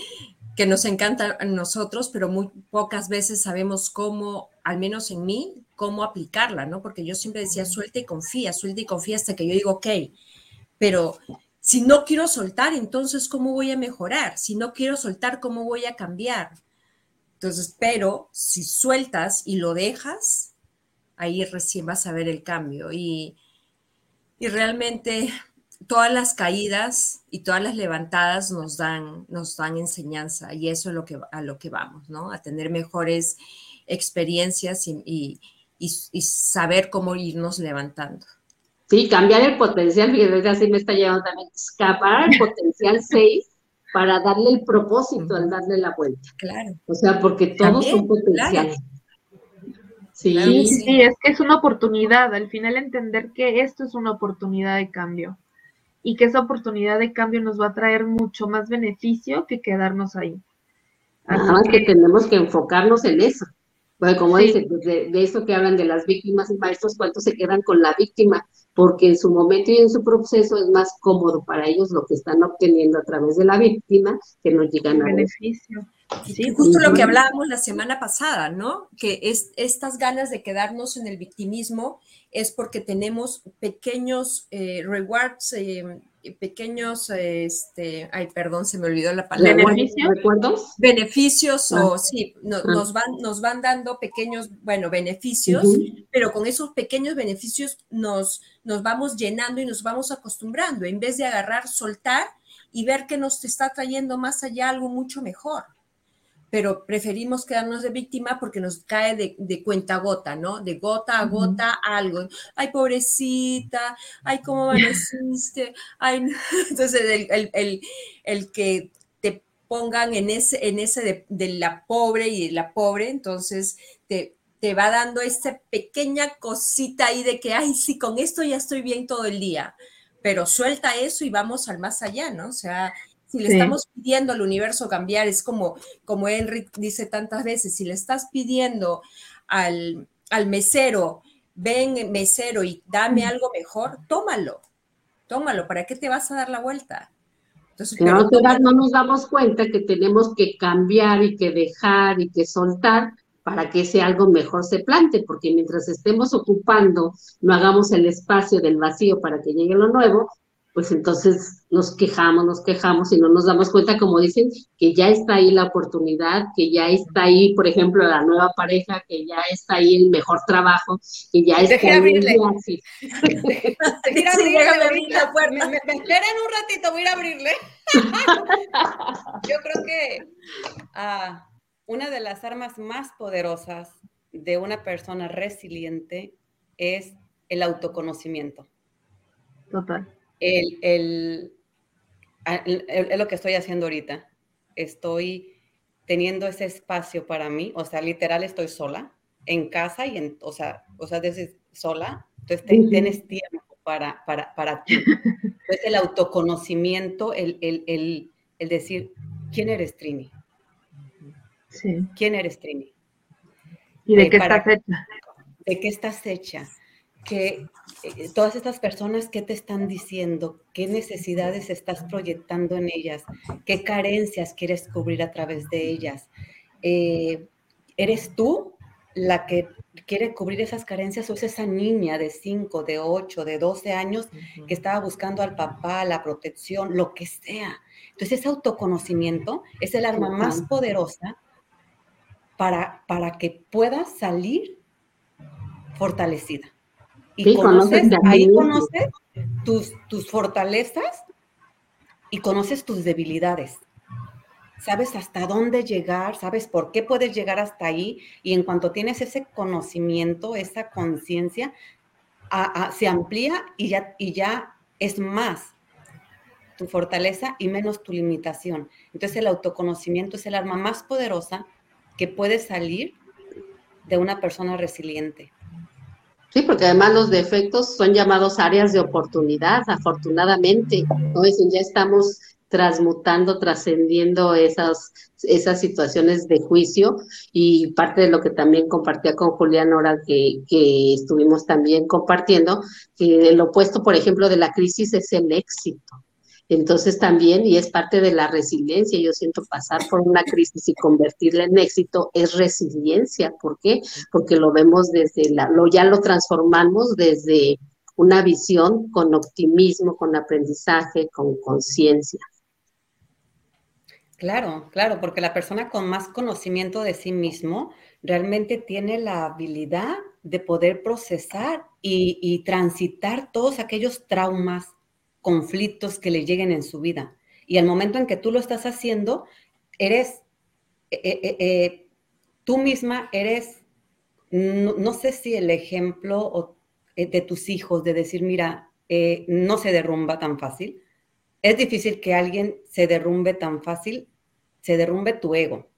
que nos encanta a nosotros, pero muy pocas veces sabemos cómo, al menos en mí, cómo aplicarla, ¿no? Porque yo siempre decía, suelta y confía, suelta y confía hasta que yo digo, ok, pero si no quiero soltar, entonces, ¿cómo voy a mejorar? Si no quiero soltar, ¿cómo voy a cambiar? Entonces, pero si sueltas y lo dejas, ahí recién vas a ver el cambio. Y, y realmente todas las caídas y todas las levantadas nos dan, nos dan enseñanza y eso es lo que, a lo que vamos, ¿no? A tener mejores experiencias y, saber cómo irnos levantando. Sí, cambiar el potencial, fíjate, así me está llevando también, escapar el potencial 6 para darle el propósito al darle la vuelta. Claro. O sea, porque todos son potenciales. Sí. sí, es que es una oportunidad, al final entender que esto es una oportunidad de cambio y que esa oportunidad de cambio nos va a traer mucho más beneficio que quedarnos ahí. Nada más que, tenemos que enfocarnos en eso. Porque como dicen, de, de, eso que hablan de las víctimas y maestros, ¿cuántos se quedan con la víctima? Porque en su momento y en su proceso es más cómodo para ellos lo que están obteniendo a través de la víctima que no llegan a beneficio. Sí, justo lo que hablábamos la semana pasada, ¿no? Que es estas ganas de quedarnos en el victimismo es porque tenemos pequeños eh, rewards, eh, pequeños, este, ay, perdón, se me olvidó la palabra. ¿Beneficios? Beneficios, o ah. sí, ah. nos, van, nos van dando pequeños, bueno, beneficios, pero con esos pequeños beneficios nos, nos vamos llenando y nos vamos acostumbrando, en vez de agarrar, soltar y ver que nos está trayendo más allá algo mucho mejor pero preferimos quedarnos de víctima porque nos cae de, cuenta gota, ¿no? De gota a gota algo. Ay, pobrecita, ay, ¿cómo amaneciste? Ay, entonces el, que te pongan en ese, en ese de, la pobre y de la pobre, entonces te, te va dando esta pequeña cosita ahí de que, ay, sí, con esto ya estoy bien todo el día, pero suelta eso y vamos al más allá, ¿no? O sea, si le estamos pidiendo al universo cambiar, es como, como Enric dice tantas veces, si le estás pidiendo al, al mesero, ven mesero y dame algo mejor, tómalo, tómalo, ¿para qué te vas a dar la vuelta? Entonces, no nos damos cuenta que tenemos que cambiar y que dejar y que soltar para que ese algo mejor se plante, porque mientras estemos ocupando, no hagamos el espacio del vacío para que llegue lo nuevo, pues entonces nos quejamos, nos quejamos y no nos damos cuenta, como dicen, que ya está ahí la oportunidad, que ya está ahí, por ejemplo, la nueva pareja, que ya está ahí el mejor trabajo, que ya está ahí abrirle. Sí, abrirle Me, me, esperen un ratito, voy a ir a abrirle. Yo creo que ah, una de las armas más poderosas de una persona resiliente es el autoconocimiento. Total el, es lo que estoy haciendo ahorita. Estoy teniendo ese espacio para mí, o sea, literal estoy sola en casa y en, o sea, o sea, desde sola, entonces tienes tiempo para, para, para ti. Entonces el autoconocimiento, el, el, el, el decir, ¿quién eres Trini? Sí. ¿Quién eres Trini? ¿Y de, qué estás hecha? ¿De qué estás hecha? Que eh, todas estas personas, ¿qué te están diciendo? ¿Qué necesidades estás proyectando en ellas? ¿Qué carencias quieres cubrir a través de ellas? Eh, ¿Eres tú la que quiere cubrir esas carencias o es esa niña de 5, de 8, de 12 años que estaba buscando al papá, la protección, lo que sea? Entonces, ese autoconocimiento es el arma más poderosa para, para que puedas salir fortalecida. Y conoces, ahí conoces tus, tus fortalezas y conoces tus debilidades. Sabes hasta dónde llegar, sabes por qué puedes llegar hasta ahí y en cuanto tienes ese conocimiento, esa conciencia, se amplía y ya, y ya es más. tu fortaleza y menos tu limitación. Entonces el autoconocimiento es el arma más poderosa que puede salir de una persona resiliente. Sí, porque además los defectos son llamados áreas de oportunidad, afortunadamente. ¿no? ya estamos transmutando, trascendiendo esas, esas situaciones de juicio y parte de lo que también compartía con Julián ahora que, que estuvimos también compartiendo, que el opuesto, por ejemplo, de la crisis es el éxito. Entonces también, y es parte de la resiliencia, yo siento pasar por una crisis y convertirla en éxito es resiliencia. ¿Por qué? Porque lo vemos desde la, lo, ya lo transformamos desde una visión con optimismo, con aprendizaje, con conciencia. Claro, claro, porque la persona con más conocimiento de sí mismo realmente tiene la habilidad de poder procesar y, y transitar todos aquellos traumas, conflictos que le lleguen en su vida. Y al momento en que tú lo estás haciendo, eres, eh, eh, eh, tú misma eres, no, sé si el ejemplo de tus hijos, de decir, mira, no se derrumba tan fácil. Es difícil que alguien se derrumbe tan fácil, se derrumbe tu ego,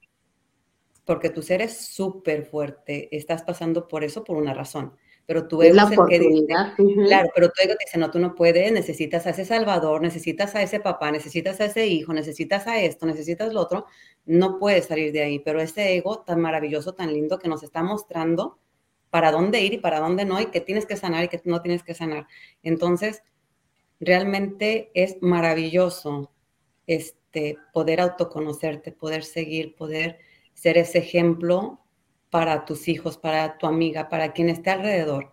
porque tu ser es súper fuerte, estás pasando por eso por una razón pero tu ego es, el que dice, claro, pero tu ego dice, no, tú no puedes, necesitas a ese salvador, necesitas a ese papá, necesitas a ese hijo, necesitas a esto, necesitas lo otro, no puedes salir de ahí, pero ese ego tan maravilloso, tan lindo que nos está mostrando para dónde ir y para dónde no, y que tienes que sanar y que no tienes que sanar. Entonces, realmente es maravilloso este, poder autoconocerte, poder seguir, poder ser ese ejemplo para tus hijos, para tu amiga, para quien esté alrededor.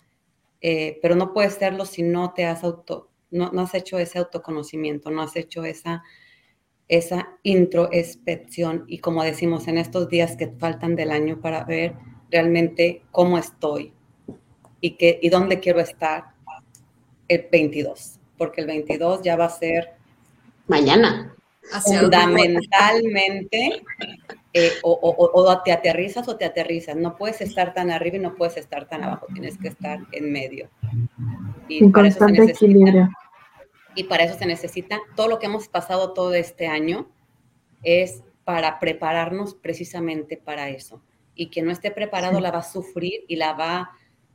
Eh, pero no puedes serlo si no te has auto, no, has hecho ese autoconocimiento, no has hecho esa, esa introspección y como decimos en estos días que faltan del año para ver realmente cómo estoy y, qué, y dónde quiero estar el 22, porque el 22 ya va a ser mañana. Fundamentalmente eh, o, te aterrizas o te aterrizas. No puedes estar tan arriba y no puedes estar tan abajo, tienes que estar en medio. Y para constante eso equilibrio. Y para eso se necesita todo lo que hemos pasado todo este año es para prepararnos precisamente para eso. Y quien no esté preparado la va a sufrir y la va,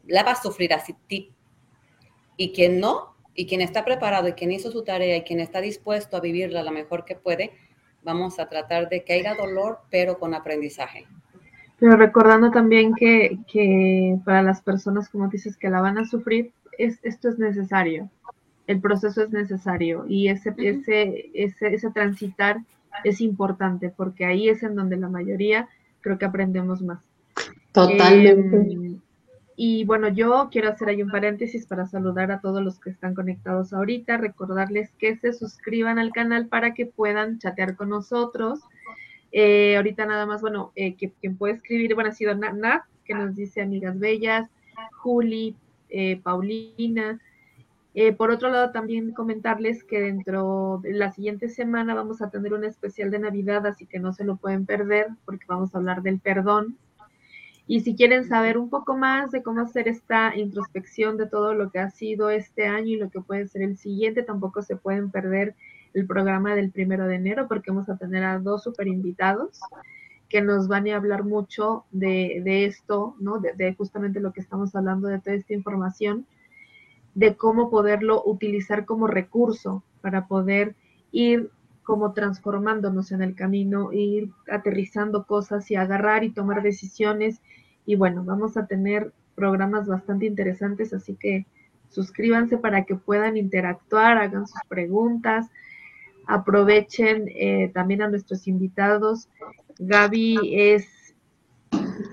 la va a sufrir así. Y quien no, y quien está preparado y quien hizo su tarea y quien está dispuesto a vivirla lo mejor que puede, vamos a tratar de que haya dolor, pero con aprendizaje. Pero recordando también que, que para las personas, como dices, que la van a sufrir, es, esto es necesario. El proceso es necesario y ese, ese, ese, ese transitar es importante porque ahí es en donde la mayoría creo que aprendemos más. Totalmente. Em, y bueno, yo quiero hacer ahí un paréntesis para saludar a todos los que están conectados ahorita, recordarles que se suscriban al canal para que puedan chatear con nosotros. Eh, ahorita nada más, bueno, eh, quien puede escribir, bueno, ha sido Nat, que nos dice amigas bellas, Juli, eh, Paulina. por otro lado, también comentarles que dentro de la siguiente semana vamos a tener un especial de Navidad, así que no se lo pueden perder porque vamos a hablar del perdón y si quieren saber un poco más de cómo hacer esta introspección de todo lo que ha sido este año y lo que puede ser el siguiente, tampoco se pueden perder el programa del primero de enero porque vamos a tener a dos super invitados que nos van a hablar mucho de, esto, ¿no? De, de, justamente lo que estamos hablando, de toda esta información, de cómo poderlo utilizar como recurso para poder ir como transformándonos en el camino, ir aterrizando cosas y agarrar y tomar decisiones. Y bueno, vamos a tener programas bastante interesantes, así que suscríbanse para que puedan interactuar, hagan sus preguntas, aprovechen eh, también a nuestros invitados. Gaby es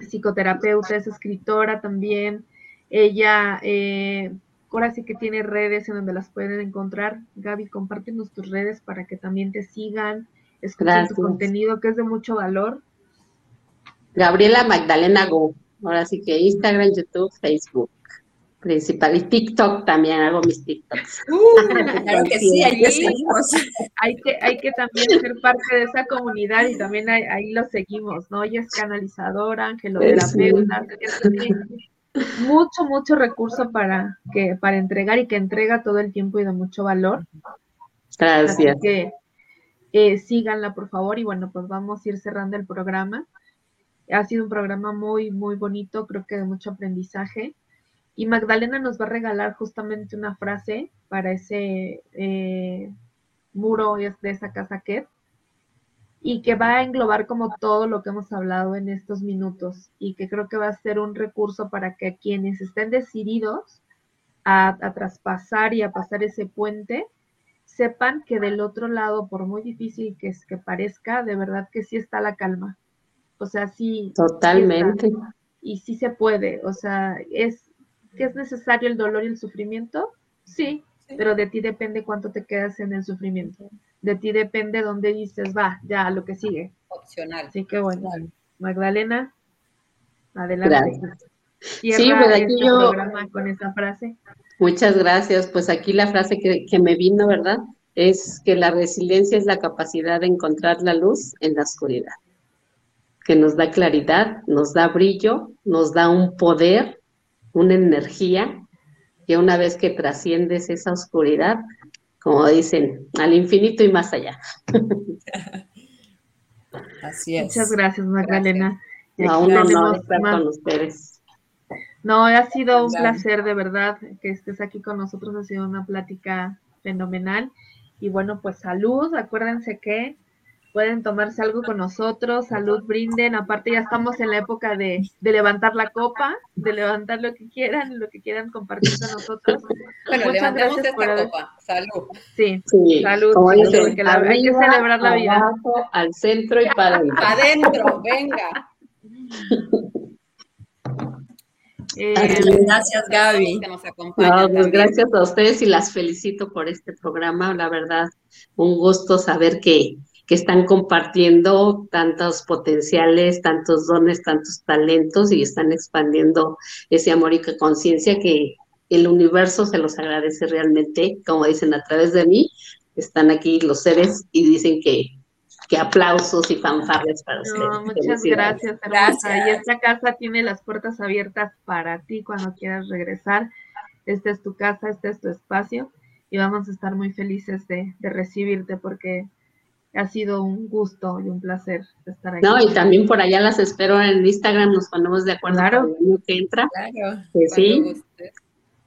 psicoterapeuta, es escritora también. Ella eh, Ahora sí que tiene redes en donde las pueden encontrar. Gaby, compártenos tus redes para que también te sigan, escuchen tu contenido que es de mucho valor. Gabriela Magdalena Go. Ahora sí que Instagram, YouTube, Facebook principal y TikTok también hago mis TikToks. Uh, claro que sí, ahí seguimos. Hay que, hay que también ser parte de esa comunidad y también ahí, lo seguimos, ¿no? Ella es canalizadora, angeloterapeuta, mucho, mucho recurso para, que, para entregar y que entrega todo el tiempo y de mucho valor. Gracias. Así que eh, síganla, por favor. Y bueno, pues vamos a ir cerrando el programa. Ha sido un programa muy, muy bonito, creo que de mucho aprendizaje. Y Magdalena nos va a regalar justamente una frase para ese eh, muro de esa casa que y que va a englobar como todo lo que hemos hablado en estos minutos y que creo que va a ser un recurso para que quienes estén decididos a, a traspasar y a pasar ese puente, sepan que del otro lado, por muy difícil que, es, que parezca, de verdad que sí está la calma. O sea, sí. Totalmente. y sí se puede. O sea, es que es necesario el dolor y el sufrimiento, sí, pero de ti depende cuánto te quedas en el sufrimiento. De ti depende dónde dices, va, ya, lo que sigue. Opcional. Así que bueno, Magdalena, adelante. Gracias. Sí, pues aquí este yo- programa con esa frase. Muchas gracias. Pues aquí la frase que, que me vino, ¿verdad? Es que la resiliencia es la capacidad de encontrar la luz en la oscuridad, que nos da claridad, nos da brillo, nos da un poder, una energía, que una vez que trasciendes esa oscuridad, como dicen, al infinito y más allá. Así es. Muchas gracias, Magdalena. A aquí un honor estar más- con ustedes. No, ha sido un placer de verdad que estés aquí con nosotros, ha sido una plática fenomenal. Y bueno, pues salud, acuérdense que pueden tomarse algo con nosotros, salud, brinden, aparte ya estamos en la época de, de levantar la copa, de levantar lo que quieran, lo que quieran compartir con nosotros. Bueno, Muchas levantemos gracias esta copa. Salud. Sí, Sí, Salud, porque la- hay que celebrar la vida. abajo, al centro y para adentro. Adentro, venga. eh. Gracias, Gaby. Que nos acompañan No, pues gracias a ustedes y las felicito por este programa. La verdad, un gusto saber que, que están compartiendo tantos potenciales, tantos dones, tantos talentos y están expandiendo ese amor y conciencia que el universo se los agradece realmente. Como dicen a través de mí, están aquí los seres y dicen que, que aplausos y fanfarres para ustedes. No, muchas gracias, hermosa. Gracias. Y esta casa tiene las puertas abiertas para ti cuando quieras regresar. Esta es tu casa, este es tu espacio y vamos a estar muy felices de, de recibirte porque ha sido un gusto y un placer estar aquí. No, y también por allá las espero en Instagram, nos ponemos de acuerdo Claro. para el año que entra. Claro. Que sí, gustes.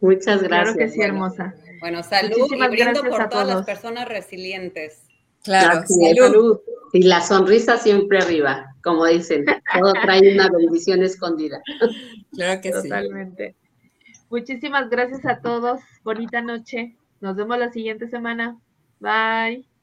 muchas Claro gracias. que sí, hermosa. Bueno, salud Muchísimas y brindo gracias por a todas las personas resilientes. Claro. Salud. Salud. Y la sonrisa siempre arriba, como dicen, todo trae una bendición escondida. Claro que sí. Totalmente. Muchísimas gracias a todos. Bonita noche. Nos vemos la siguiente semana. Bye.